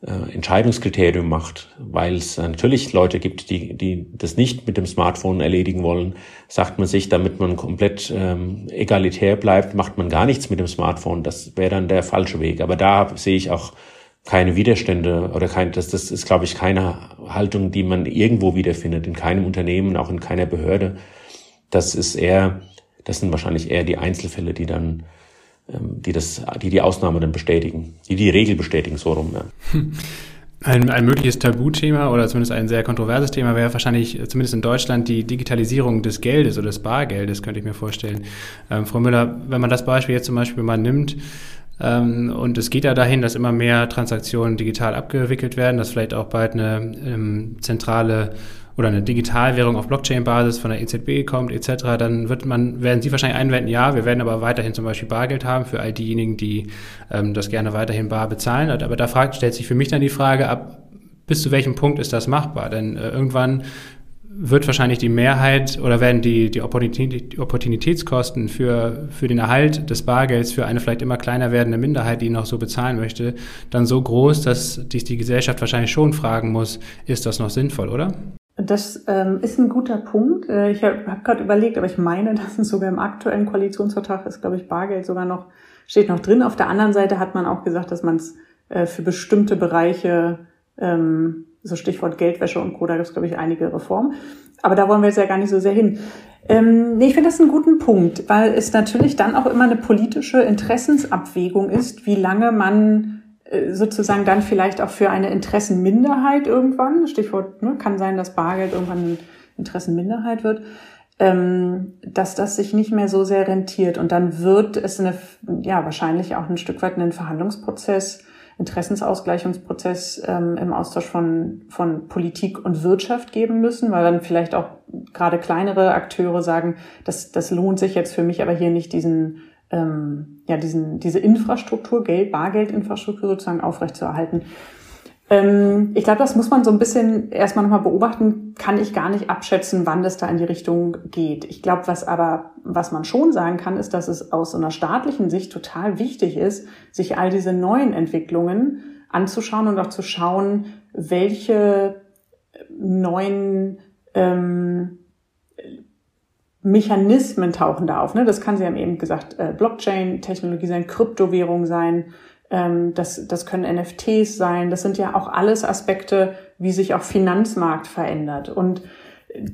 äh, Entscheidungskriterium macht, weil es natürlich Leute gibt, die, die das nicht mit dem Smartphone erledigen wollen, sagt man sich, damit man komplett ähm, egalitär bleibt, macht man gar nichts mit dem Smartphone. Das wäre dann der falsche Weg. Aber da sehe ich auch keine Widerstände oder kein, das, das ist, glaube ich, keine Haltung, die man irgendwo wiederfindet, in keinem Unternehmen, auch in keiner Behörde. Das ist eher, das sind wahrscheinlich eher die Einzelfälle, die dann, ähm, die das, die die Ausnahme dann bestätigen, die die Regel bestätigen, so rum. Ja. Ein, ein mögliches Tabuthema oder zumindest ein sehr kontroverses Thema wäre wahrscheinlich zumindest in Deutschland die Digitalisierung des Geldes oder des Bargeldes, könnte ich mir vorstellen. Ähm, Frau Müller, wenn man das Beispiel jetzt zum Beispiel mal nimmt, und es geht ja dahin, dass immer mehr Transaktionen digital abgewickelt werden, dass vielleicht auch bald eine ähm, zentrale oder eine Digitalwährung auf Blockchain-Basis von der EZB kommt etc., dann wird man, werden Sie wahrscheinlich einwenden, ja, wir werden aber weiterhin zum Beispiel Bargeld haben für all diejenigen, die ähm, das gerne weiterhin bar bezahlen. Aber da fragt, stellt sich für mich dann die Frage ab, bis zu welchem Punkt ist das machbar? Denn äh, irgendwann wird wahrscheinlich die Mehrheit oder werden die, die, Opportunitätskosten für, für den Erhalt des Bargelds für eine vielleicht immer kleiner werdende Minderheit, die noch so bezahlen möchte, dann so groß, dass sich die Gesellschaft wahrscheinlich schon fragen muss, ist das noch sinnvoll, oder? Das ähm, ist ein guter Punkt. Äh, ich habe hab gerade überlegt, aber ich meine, dass es sogar im aktuellen Koalitionsvertrag ist, glaube ich, Bargeld sogar noch, steht noch drin. Auf der anderen Seite hat man auch gesagt, dass man es äh, für bestimmte Bereiche, ähm, so Stichwort Geldwäsche und Co., da gibt es, glaube ich, einige Reformen. Aber da wollen wir jetzt ja gar nicht so sehr hin. Ähm, nee, ich finde das einen guten Punkt, weil es natürlich dann auch immer eine politische Interessensabwägung ist, wie lange man äh, sozusagen dann vielleicht auch für eine Interessenminderheit irgendwann, Stichwort, ne, kann sein, dass Bargeld irgendwann eine Interessenminderheit wird, ähm, dass das sich nicht mehr so sehr rentiert. Und dann wird es eine, ja, wahrscheinlich auch ein Stück weit einen Verhandlungsprozess Interessensausgleichungsprozess ähm, im Austausch von, von Politik und Wirtschaft geben müssen, weil dann vielleicht auch gerade kleinere Akteure sagen, das, das lohnt sich jetzt für mich aber hier nicht diesen, ähm, ja, diesen, diese Infrastruktur, Geld, Bargeldinfrastruktur sozusagen aufrechtzuerhalten. Ähm, ich glaube, das muss man so ein bisschen erstmal nochmal beobachten. Kann ich gar nicht abschätzen, wann das da in die Richtung geht. Ich glaube, was aber, was man schon sagen kann, ist, dass es aus so einer staatlichen Sicht total wichtig ist, sich all diese neuen Entwicklungen anzuschauen und auch zu schauen, welche neuen ähm, Mechanismen tauchen da auf. Ne? Das kann, Sie haben eben gesagt, äh, Blockchain-Technologie sein, Kryptowährung sein, das, das können NFTs sein. Das sind ja auch alles Aspekte, wie sich auch Finanzmarkt verändert. Und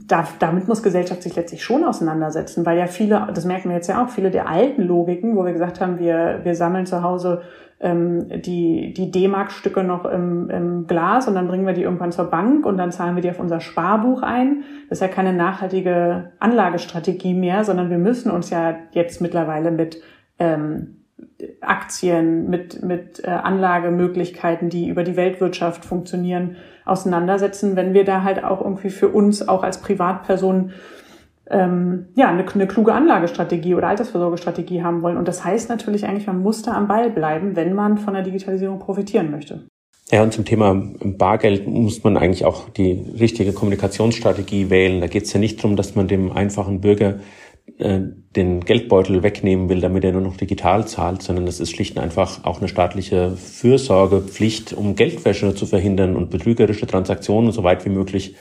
da, damit muss Gesellschaft sich letztlich schon auseinandersetzen, weil ja viele, das merken wir jetzt ja auch, viele der alten Logiken, wo wir gesagt haben, wir, wir sammeln zu Hause ähm, die, die D-Mark-Stücke noch im, im Glas und dann bringen wir die irgendwann zur Bank und dann zahlen wir die auf unser Sparbuch ein. Das ist ja keine nachhaltige Anlagestrategie mehr, sondern wir müssen uns ja jetzt mittlerweile mit ähm, Aktien, mit, mit äh, Anlagemöglichkeiten, die über die Weltwirtschaft funktionieren, auseinandersetzen, wenn wir da halt auch irgendwie für uns auch als Privatperson ähm, ja, eine, eine kluge Anlagestrategie oder Altersvorsorgestrategie haben wollen. Und das heißt natürlich eigentlich, man muss da am Ball bleiben, wenn man von der Digitalisierung profitieren möchte. Ja, und zum Thema Bargeld muss man eigentlich auch die richtige Kommunikationsstrategie wählen. Da geht es ja nicht darum, dass man dem einfachen Bürger äh, den Geldbeutel wegnehmen will, damit er nur noch digital zahlt, sondern es ist schlicht und einfach auch eine staatliche Fürsorgepflicht, um Geldwäsche zu verhindern und betrügerische Transaktionen so weit wie möglich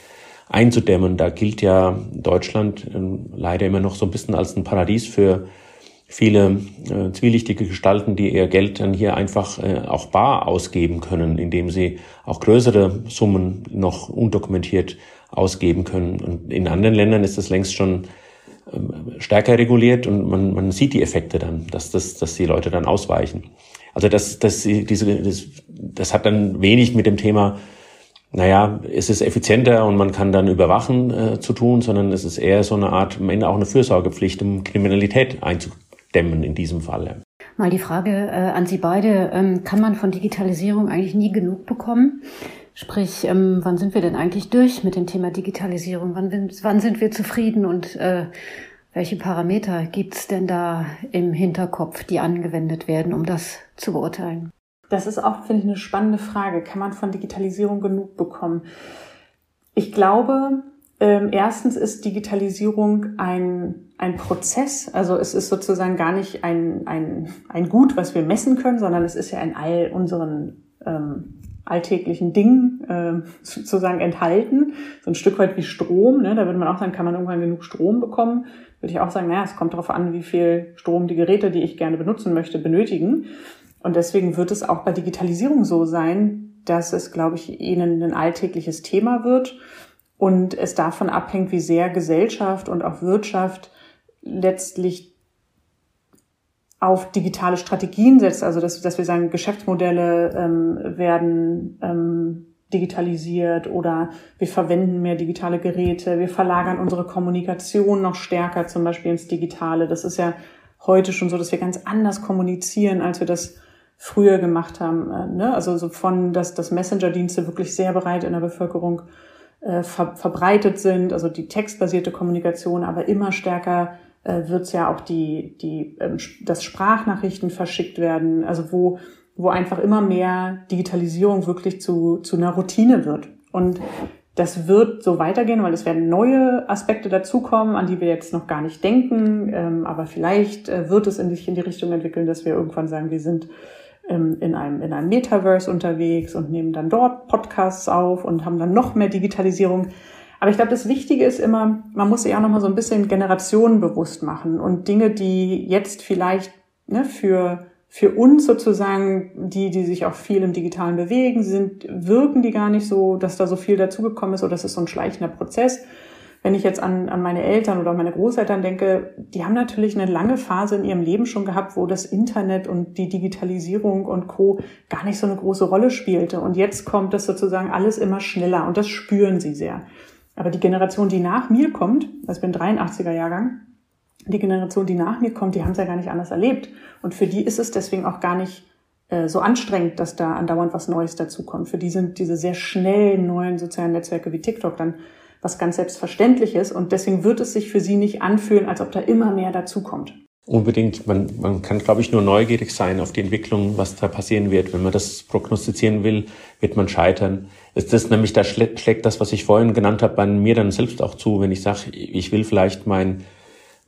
einzudämmen. Da gilt ja Deutschland ähm, leider immer noch so ein bisschen als ein Paradies für viele äh, zwielichtige Gestalten, die ihr Geld dann hier einfach äh, auch bar ausgeben können, indem sie auch größere Summen noch undokumentiert ausgeben können. Und in anderen Ländern ist das längst schon stärker reguliert und man, man sieht die Effekte dann, dass, das, dass die Leute dann ausweichen. Also das, das, diese, das, das hat dann wenig mit dem Thema, naja, es ist effizienter und man kann dann überwachen äh, zu tun, sondern es ist eher so eine Art, am Ende auch eine Fürsorgepflicht, um Kriminalität einzudämmen in diesem Falle. Mal die Frage äh, an Sie beide, ähm, kann man von Digitalisierung eigentlich nie genug bekommen? Sprich, ähm, wann sind wir denn eigentlich durch mit dem Thema Digitalisierung? Wann, wann sind wir zufrieden und äh, welche Parameter gibt's denn da im Hinterkopf, die angewendet werden, um das zu beurteilen? Das ist auch, finde ich, eine spannende Frage. Kann man von Digitalisierung genug bekommen? Ich glaube, ähm, erstens ist Digitalisierung ein, ein Prozess. Also es ist sozusagen gar nicht ein, ein, ein Gut, was wir messen können, sondern es ist ja in all unseren ähm, alltäglichen Dingen äh, sozusagen enthalten. So ein Stück weit wie Strom. Ne? Da würde man auch sagen, kann man irgendwann genug Strom bekommen. Würde ich auch sagen, naja, es kommt darauf an, wie viel Strom die Geräte, die ich gerne benutzen möchte, benötigen. Und deswegen wird es auch bei Digitalisierung so sein, dass es, glaube ich, ihnen ein alltägliches Thema wird und es davon abhängt, wie sehr Gesellschaft und auch Wirtschaft letztlich auf digitale Strategien setzt, also dass, dass wir sagen, Geschäftsmodelle ähm, werden ähm, digitalisiert oder wir verwenden mehr digitale Geräte, wir verlagern unsere Kommunikation noch stärker zum Beispiel ins Digitale. Das ist ja heute schon so, dass wir ganz anders kommunizieren, als wir das früher gemacht haben. Äh, ne? Also so von, dass, dass Messenger-Dienste wirklich sehr bereit in der Bevölkerung äh, ver verbreitet sind, also die textbasierte Kommunikation, aber immer stärker äh, wird es ja auch die, die, ähm, dass Sprachnachrichten verschickt werden, also wo, wo einfach immer mehr Digitalisierung wirklich zu, zu einer Routine wird. Und das wird so weitergehen, weil es werden neue Aspekte dazukommen, an die wir jetzt noch gar nicht denken. Ähm, aber vielleicht äh, wird es in die, in die Richtung entwickeln, dass wir irgendwann sagen, wir sind ähm, in einem, in einem Metaverse unterwegs und nehmen dann dort Podcasts auf und haben dann noch mehr Digitalisierung. Aber ich glaube, das Wichtige ist immer, man muss sich auch noch mal so ein bisschen Generationen bewusst machen und Dinge, die jetzt vielleicht ne, für für uns sozusagen, die, die sich auch viel im Digitalen bewegen, sind, wirken die gar nicht so, dass da so viel dazugekommen ist oder das ist so ein schleichender Prozess. Wenn ich jetzt an, an meine Eltern oder meine Großeltern denke, die haben natürlich eine lange Phase in ihrem Leben schon gehabt, wo das Internet und die Digitalisierung und Co. gar nicht so eine große Rolle spielte. Und jetzt kommt das sozusagen alles immer schneller und das spüren sie sehr. Aber die Generation, die nach mir kommt, also ich bin 83er Jahrgang, die Generation, die nach mir kommt, die haben es ja gar nicht anders erlebt. Und für die ist es deswegen auch gar nicht äh, so anstrengend, dass da andauernd was Neues dazukommt. Für die sind diese sehr schnellen neuen sozialen Netzwerke wie TikTok dann was ganz Selbstverständliches. Und deswegen wird es sich für sie nicht anfühlen, als ob da immer mehr dazukommt. Unbedingt. Man, man kann, glaube ich, nur neugierig sein auf die Entwicklung, was da passieren wird. Wenn man das prognostizieren will, wird man scheitern. Ist das nämlich, da schlägt das, was ich vorhin genannt habe, bei mir dann selbst auch zu, wenn ich sage, ich will vielleicht mein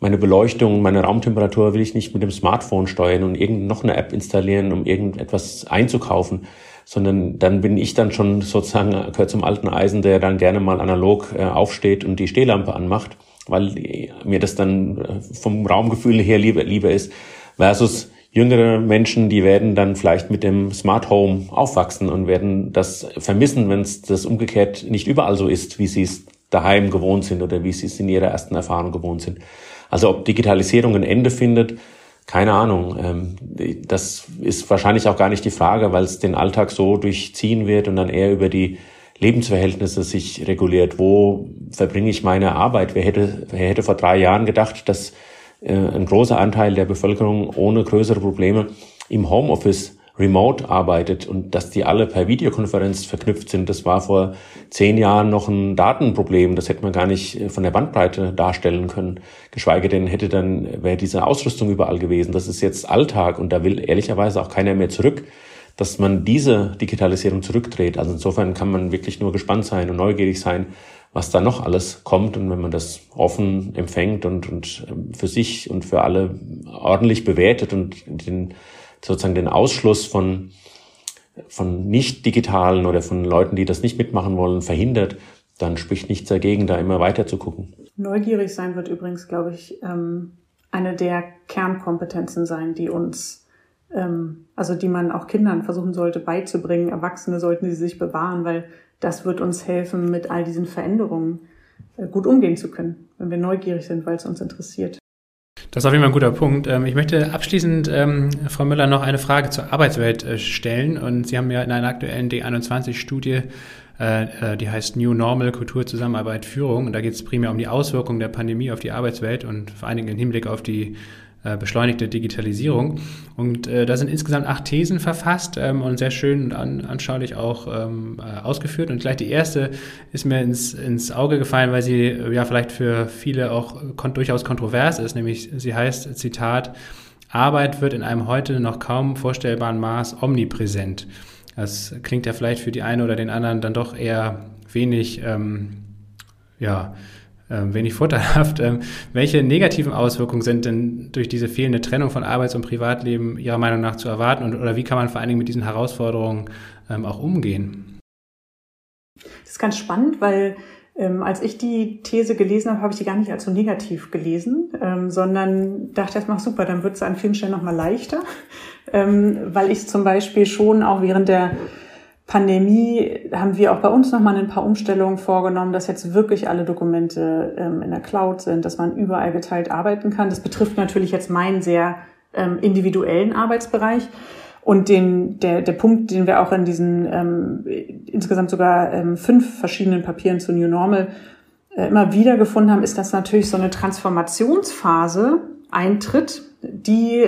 meine Beleuchtung, meine Raumtemperatur will ich nicht mit dem Smartphone steuern und irgend noch eine App installieren, um irgendetwas einzukaufen, sondern dann bin ich dann schon sozusagen gehört zum alten Eisen, der dann gerne mal analog äh, aufsteht und die Stehlampe anmacht, weil mir das dann äh, vom Raumgefühl her lieber, lieber ist, versus jüngere Menschen, die werden dann vielleicht mit dem Smart Home aufwachsen und werden das vermissen, wenn es das umgekehrt nicht überall so ist, wie sie es daheim gewohnt sind oder wie sie es in ihrer ersten Erfahrung gewohnt sind. Also ob Digitalisierung ein Ende findet, keine Ahnung. Ähm, das ist wahrscheinlich auch gar nicht die Frage, weil es den Alltag so durchziehen wird und dann eher über die Lebensverhältnisse sich reguliert. Wo verbringe ich meine Arbeit? Wer hätte, wer hätte vor drei Jahren gedacht, dass ein großer Anteil der Bevölkerung ohne größere Probleme im Homeoffice remote arbeitet und dass die alle per Videokonferenz verknüpft sind, das war vor zehn Jahren noch ein Datenproblem. Das hätte man gar nicht äh, von der Bandbreite darstellen können. Geschweige denn hätte dann, wäre diese Ausrüstung überall gewesen. Das ist jetzt Alltag und da will ehrlicherweise auch keiner mehr zurück, dass man diese Digitalisierung zurückdreht. Also insofern kann man wirklich nur gespannt sein und neugierig sein, was da noch alles kommt. Und wenn man das offen empfängt und, und ähm, für sich und für alle ordentlich bewertet und den sozusagen den Ausschluss von, von nicht-digitalen oder von Leuten, die das nicht mitmachen wollen, verhindert, dann spricht nichts dagegen, da immer weiter zu gucken. Neugierig sein wird übrigens, glaube ich, ähm, eine der Kernkompetenzen sein, die uns, ähm, also die man auch Kindern versuchen sollte beizubringen. Erwachsene sollten sie sich bewahren, weil das wird uns helfen, mit all diesen Veränderungen äh, gut umgehen zu können, wenn wir neugierig sind, weil es uns interessiert. Das ist auf jeden Fall ein guter Punkt. Ähm, ich möchte abschließend, ähm, Frau Müller, noch eine Frage zur Arbeitswelt äh, stellen. Und Sie haben ja in einer aktuellen D21-Studie, äh, die heißt New Normal, Kultur, Zusammenarbeit, Führung. Und da geht es primär um die Auswirkungen der Pandemie auf die Arbeitswelt und vor allen Dingen im Hinblick auf die beschleunigte Digitalisierung. Und äh, da sind insgesamt acht Thesen verfasst ähm, und sehr schön und an, anschaulich auch ähm, äh, ausgeführt. Und gleich die erste ist mir ins, ins Auge gefallen, weil sie äh, ja vielleicht für viele auch kon durchaus kontrovers ist, nämlich sie heißt, Zitat, Arbeit wird in einem heute noch kaum vorstellbaren Maß omnipräsent. Das klingt ja vielleicht für die eine oder den anderen dann doch eher wenig, ähm, ja, wenig vorteilhaft. Ähm, welche negativen Auswirkungen sind denn durch diese fehlende Trennung von Arbeits- und Privatleben Ihrer Meinung nach zu erwarten und, oder wie kann man vor allen Dingen mit diesen Herausforderungen ähm, auch umgehen? Das ist ganz spannend, weil ähm, als ich die These gelesen habe, habe ich die gar nicht als so negativ gelesen, ähm, sondern dachte erstmal, super, dann wird es an vielen Stellen nochmal leichter, ähm, weil ich zum Beispiel schon auch während der Pandemie haben wir auch bei uns nochmal ein paar Umstellungen vorgenommen, dass jetzt wirklich alle Dokumente ähm, in der Cloud sind, dass man überall geteilt arbeiten kann. Das betrifft natürlich jetzt meinen sehr ähm, individuellen Arbeitsbereich. Und den, der, der Punkt, den wir auch in diesen ähm, insgesamt sogar ähm, fünf verschiedenen Papieren zu New Normal äh, immer wieder gefunden haben, ist, dass natürlich so eine Transformationsphase eintritt, die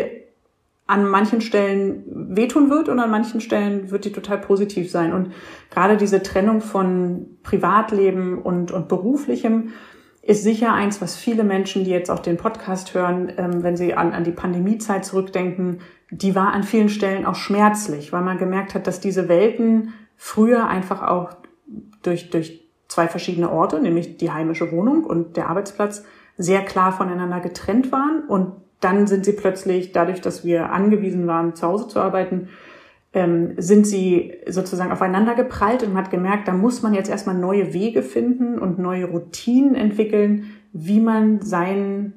an manchen Stellen wehtun wird und an manchen Stellen wird die total positiv sein. Und gerade diese Trennung von Privatleben und, und beruflichem ist sicher eins, was viele Menschen, die jetzt auch den Podcast hören, ähm, wenn sie an, an die Pandemiezeit zurückdenken, die war an vielen Stellen auch schmerzlich, weil man gemerkt hat, dass diese Welten früher einfach auch durch, durch zwei verschiedene Orte, nämlich die heimische Wohnung und der Arbeitsplatz, sehr klar voneinander getrennt waren und dann sind sie plötzlich, dadurch, dass wir angewiesen waren, zu Hause zu arbeiten, ähm, sind sie sozusagen aufeinander geprallt und man hat gemerkt, da muss man jetzt erstmal neue Wege finden und neue Routinen entwickeln, wie man sein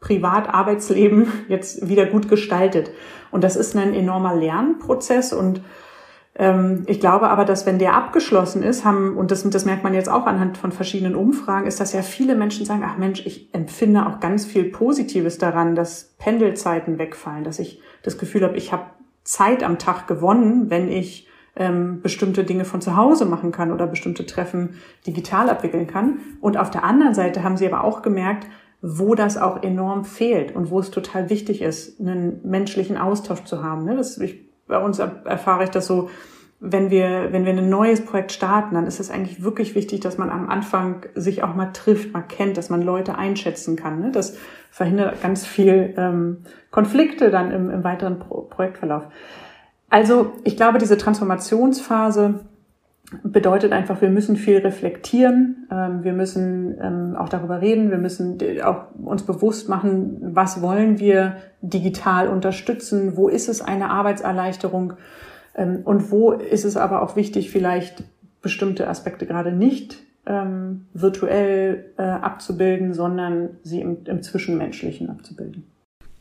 Privat-Arbeitsleben jetzt wieder gut gestaltet. Und das ist ein enormer Lernprozess und ich glaube aber, dass wenn der abgeschlossen ist, haben, und das, das merkt man jetzt auch anhand von verschiedenen Umfragen, ist, dass ja viele Menschen sagen, ach Mensch, ich empfinde auch ganz viel Positives daran, dass Pendelzeiten wegfallen, dass ich das Gefühl habe, ich habe Zeit am Tag gewonnen, wenn ich ähm, bestimmte Dinge von zu Hause machen kann oder bestimmte Treffen digital abwickeln kann. Und auf der anderen Seite haben sie aber auch gemerkt, wo das auch enorm fehlt und wo es total wichtig ist, einen menschlichen Austausch zu haben. Ne? Das, ich, bei uns erfahre ich das so, wenn wir, wenn wir ein neues Projekt starten, dann ist es eigentlich wirklich wichtig, dass man am Anfang sich auch mal trifft, mal kennt, dass man Leute einschätzen kann. Ne? Das verhindert ganz viel ähm, Konflikte dann im, im weiteren Pro Projektverlauf. Also ich glaube, diese Transformationsphase bedeutet einfach, wir müssen viel reflektieren, ähm, wir müssen ähm, auch darüber reden, wir müssen auch uns bewusst machen, was wollen wir digital unterstützen, wo ist es eine Arbeitserleichterung ähm, und wo ist es aber auch wichtig, vielleicht bestimmte Aspekte gerade nicht virtuell äh, abzubilden, sondern sie im, im Zwischenmenschlichen abzubilden.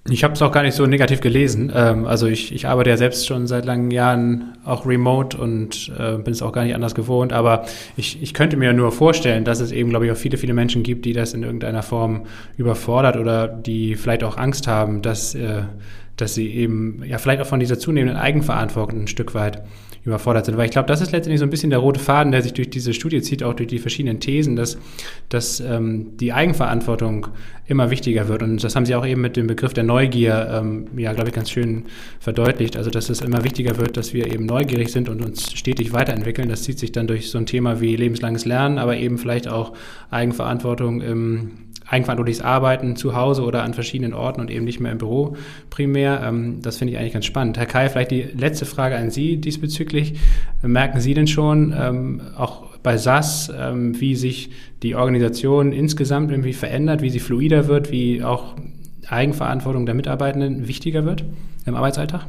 Ich habe es auch gar nicht so negativ gelesen. Ähm, also ich, ich arbeite ja selbst schon seit langen Jahren auch remote und äh, bin es auch gar nicht anders gewohnt. Aber ich, ich könnte mir nur vorstellen, dass es eben, glaube ich, auch viele, viele Menschen gibt, die das in irgendeiner Form überfordert oder die vielleicht auch Angst haben, dass, äh, dass sie eben ja vielleicht auch von dieser zunehmenden Eigenverantwortung ein Stück weit überfordert sind. Weil ich glaube, das ist letztendlich so ein bisschen der rote Faden, der sich durch diese Studie zieht, auch durch die verschiedenen Thesen, dass, dass ähm, die Eigenverantwortung immer wichtiger wird. Und das haben Sie auch eben mit dem Begriff der Neugier, ähm, ja, glaube ich, ganz schön verdeutlicht. Also, dass es immer wichtiger wird, dass wir eben neugierig sind und uns stetig weiterentwickeln. Das zieht sich dann durch so ein Thema wie lebenslanges Lernen, aber eben vielleicht auch Eigenverantwortung im eigenverantwortliches Arbeiten zu Hause oder an verschiedenen Orten und eben nicht mehr im Büro primär. Ähm, das finde ich eigentlich ganz spannend. Herr Kai, vielleicht die letzte Frage an Sie diesbezüglich. Merken Sie denn schon, ähm, auch bei SAS, ähm, wie sich die Organisation insgesamt irgendwie verändert, wie sie fluider wird, wie auch Eigenverantwortung der Mitarbeitenden wichtiger wird im Arbeitsalltag?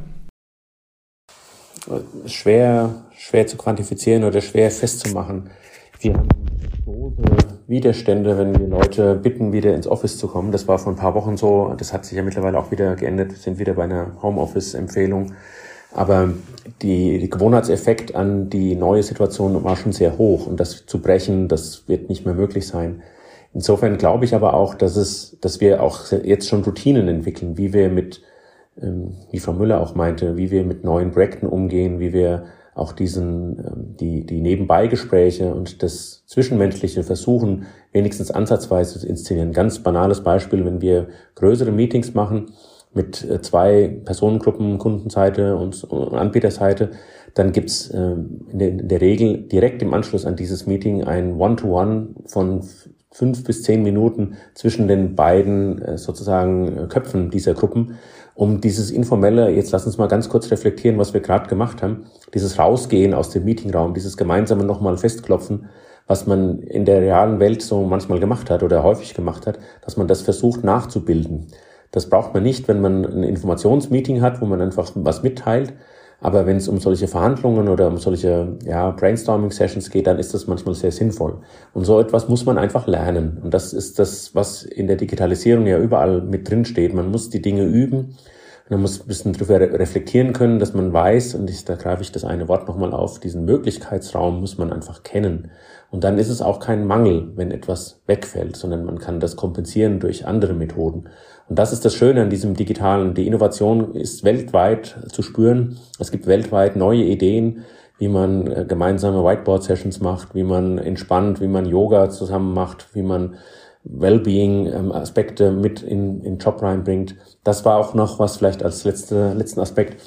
Schwer, schwer zu quantifizieren oder schwer festzumachen. Wir haben große Widerstände, wenn wir Leute bitten, wieder ins Office zu kommen. Das war vor ein paar Wochen so. Das hat sich ja mittlerweile auch wieder geändert. Wir sind wieder bei einer Homeoffice-Empfehlung. Aber die, die Gewohnheitseffekt an die neue Situation war schon sehr hoch. Und das zu brechen, das wird nicht mehr möglich sein. Insofern glaube ich aber auch, dass es, dass wir auch jetzt schon Routinen entwickeln, wie wir mit, ähm, wie Frau Müller auch meinte, wie wir mit neuen Projekten umgehen, wie wir auch diesen, ähm, die, die Nebenbeigespräche und das Zwischenmenschliche versuchen, wenigstens ansatzweise zu inszenieren. Ganz banales Beispiel, wenn wir größere Meetings machen mit äh, zwei Personengruppen, Kundenseite und Anbieterseite, dann gibt's ähm, in der Regel direkt im Anschluss an dieses Meeting ein One-to-One -One von fünf bis zehn Minuten zwischen den beiden äh, sozusagen äh, Köpfen dieser Gruppen, um dieses informelle, jetzt lass uns mal ganz kurz reflektieren, was wir gerade gemacht haben, dieses Rausgehen aus dem Meetingraum, dieses gemeinsame nochmal festklopfen, was man in der realen Welt so manchmal gemacht hat oder häufig gemacht hat, dass man das versucht nachzubilden. Das braucht man nicht, wenn man ein Informationsmeeting hat, wo man einfach was mitteilt. Aber wenn es um solche Verhandlungen oder um solche ja, Brainstorming-Sessions geht, dann ist das manchmal sehr sinnvoll. Und so etwas muss man einfach lernen. Und das ist das, was in der Digitalisierung ja überall mit drin steht. Man muss die Dinge üben. Man muss ein bisschen darüber reflektieren können, dass man weiß, und ich, da greife ich das eine Wort nochmal auf, diesen Möglichkeitsraum muss man einfach kennen. Und dann ist es auch kein Mangel, wenn etwas wegfällt, sondern man kann das kompensieren durch andere Methoden. Und das ist das Schöne an diesem Digitalen. Die Innovation ist weltweit zu spüren. Es gibt weltweit neue Ideen, wie man äh, gemeinsame Whiteboard-Sessions macht, wie man entspannt, wie man Yoga zusammen macht, wie man Wellbeing-Aspekte mit in, in Job reinbringt. Das war auch noch was vielleicht als letzte, letzten Aspekt.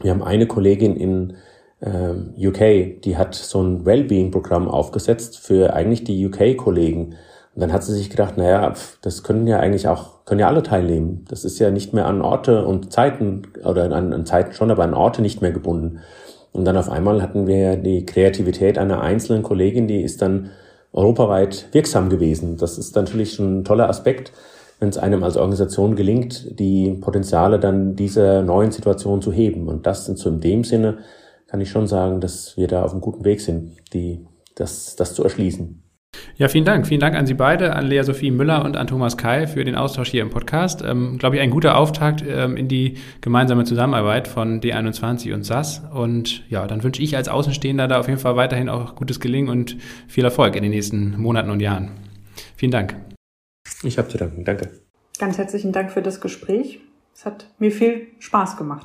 Wir haben eine Kollegin in ähm, UK, die hat so ein Wellbeing-Programm aufgesetzt für eigentlich die UK-Kollegen. Und dann hat sie sich gedacht, naja, das können ja eigentlich auch, können ja alle teilnehmen. Das ist ja nicht mehr an Orte und Zeiten, oder an, an Zeiten schon, aber an Orte nicht mehr gebunden. Und dann auf einmal hatten wir die Kreativität einer einzelnen Kollegin, die ist dann europaweit wirksam gewesen. Das ist natürlich schon ein toller Aspekt, wenn es einem als Organisation gelingt, die Potenziale dann dieser neuen Situation zu heben. Und das sind so in dem Sinne, kann ich schon sagen, dass wir da auf einem guten Weg sind, die, das, das zu erschließen. Ja, vielen Dank. Vielen Dank an Sie beide, an Lea Sophie Müller und an Thomas Keil für den Austausch hier im Podcast. Ähm, Glaube ich, ein guter Auftakt ähm, in die gemeinsame Zusammenarbeit von D21 und SAS. Und ja, dann wünsche ich als Außenstehender da auf jeden Fall weiterhin auch gutes Gelingen und viel Erfolg in den nächsten Monaten und Jahren. Vielen Dank. Ich habe zu danken. Danke. Ganz herzlichen Dank für das Gespräch. Es hat mir viel Spaß gemacht.